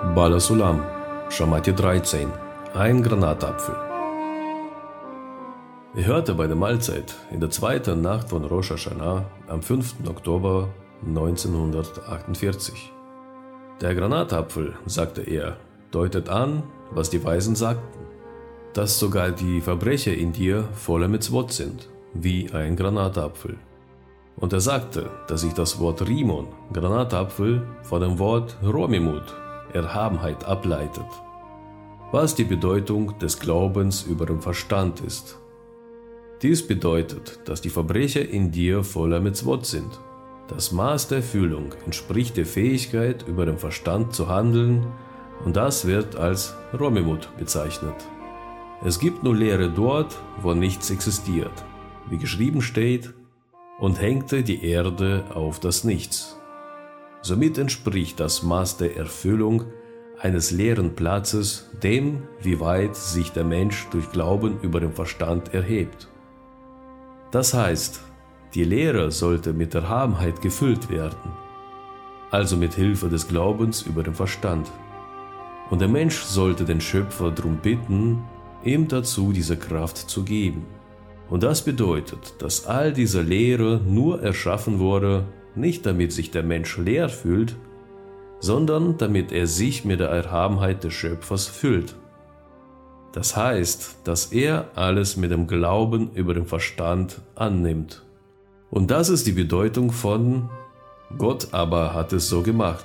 Balasulam, Shamati 13, ein Granatapfel. Ich hörte bei der Mahlzeit in der zweiten Nacht von Rosh Hashanah am 5. Oktober 1948. Der Granatapfel, sagte er, deutet an, was die Weisen sagten, dass sogar die Verbrecher in dir voller Mitzvot sind, wie ein Granatapfel. Und er sagte, dass sich das Wort Rimon, Granatapfel, von dem Wort Romimut, Erhabenheit, ableitet, was die Bedeutung des Glaubens über den Verstand ist. Dies bedeutet, dass die Verbrecher in dir voller Mitzvot sind. Das Maß der Erfüllung entspricht der Fähigkeit, über den Verstand zu handeln, und das wird als Romimut bezeichnet. Es gibt nur Lehre dort, wo nichts existiert. Wie geschrieben steht, und hängte die Erde auf das Nichts. Somit entspricht das Maß der Erfüllung eines leeren Platzes dem, wie weit sich der Mensch durch Glauben über den Verstand erhebt. Das heißt, die Lehre sollte mit Erhabenheit gefüllt werden, also mit Hilfe des Glaubens über den Verstand. Und der Mensch sollte den Schöpfer darum bitten, ihm dazu diese Kraft zu geben. Und das bedeutet, dass all diese Lehre nur erschaffen wurde, nicht damit sich der Mensch leer fühlt, sondern damit er sich mit der Erhabenheit des Schöpfers füllt. Das heißt, dass er alles mit dem Glauben über den Verstand annimmt. Und das ist die Bedeutung von Gott aber hat es so gemacht,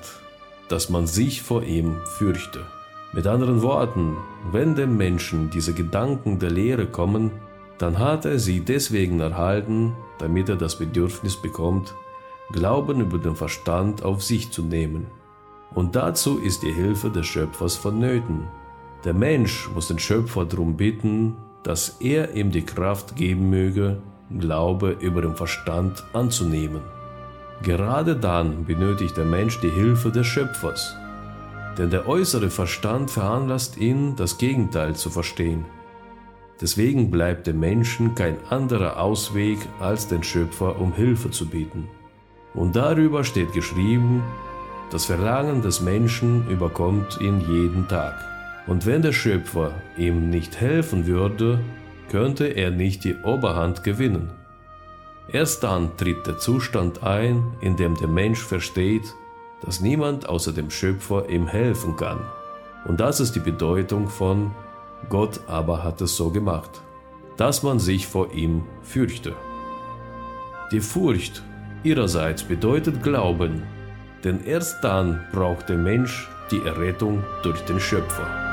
dass man sich vor ihm fürchte. Mit anderen Worten, wenn dem Menschen diese Gedanken der Lehre kommen, dann hat er sie deswegen erhalten, damit er das Bedürfnis bekommt, Glauben über den Verstand auf sich zu nehmen. Und dazu ist die Hilfe des Schöpfers vonnöten. Der Mensch muss den Schöpfer darum bitten, dass er ihm die Kraft geben möge, Glaube über den Verstand anzunehmen. Gerade dann benötigt der Mensch die Hilfe des Schöpfers. Denn der äußere Verstand veranlasst ihn, das Gegenteil zu verstehen. Deswegen bleibt dem Menschen kein anderer Ausweg, als den Schöpfer um Hilfe zu bitten. Und darüber steht geschrieben, das Verlangen des Menschen überkommt ihn jeden Tag. Und wenn der Schöpfer ihm nicht helfen würde, könnte er nicht die Oberhand gewinnen. Erst dann tritt der Zustand ein, in dem der Mensch versteht, dass niemand außer dem Schöpfer ihm helfen kann. Und das ist die Bedeutung von Gott aber hat es so gemacht, dass man sich vor ihm fürchte. Die Furcht ihrerseits bedeutet Glauben, denn erst dann braucht der Mensch die Errettung durch den Schöpfer.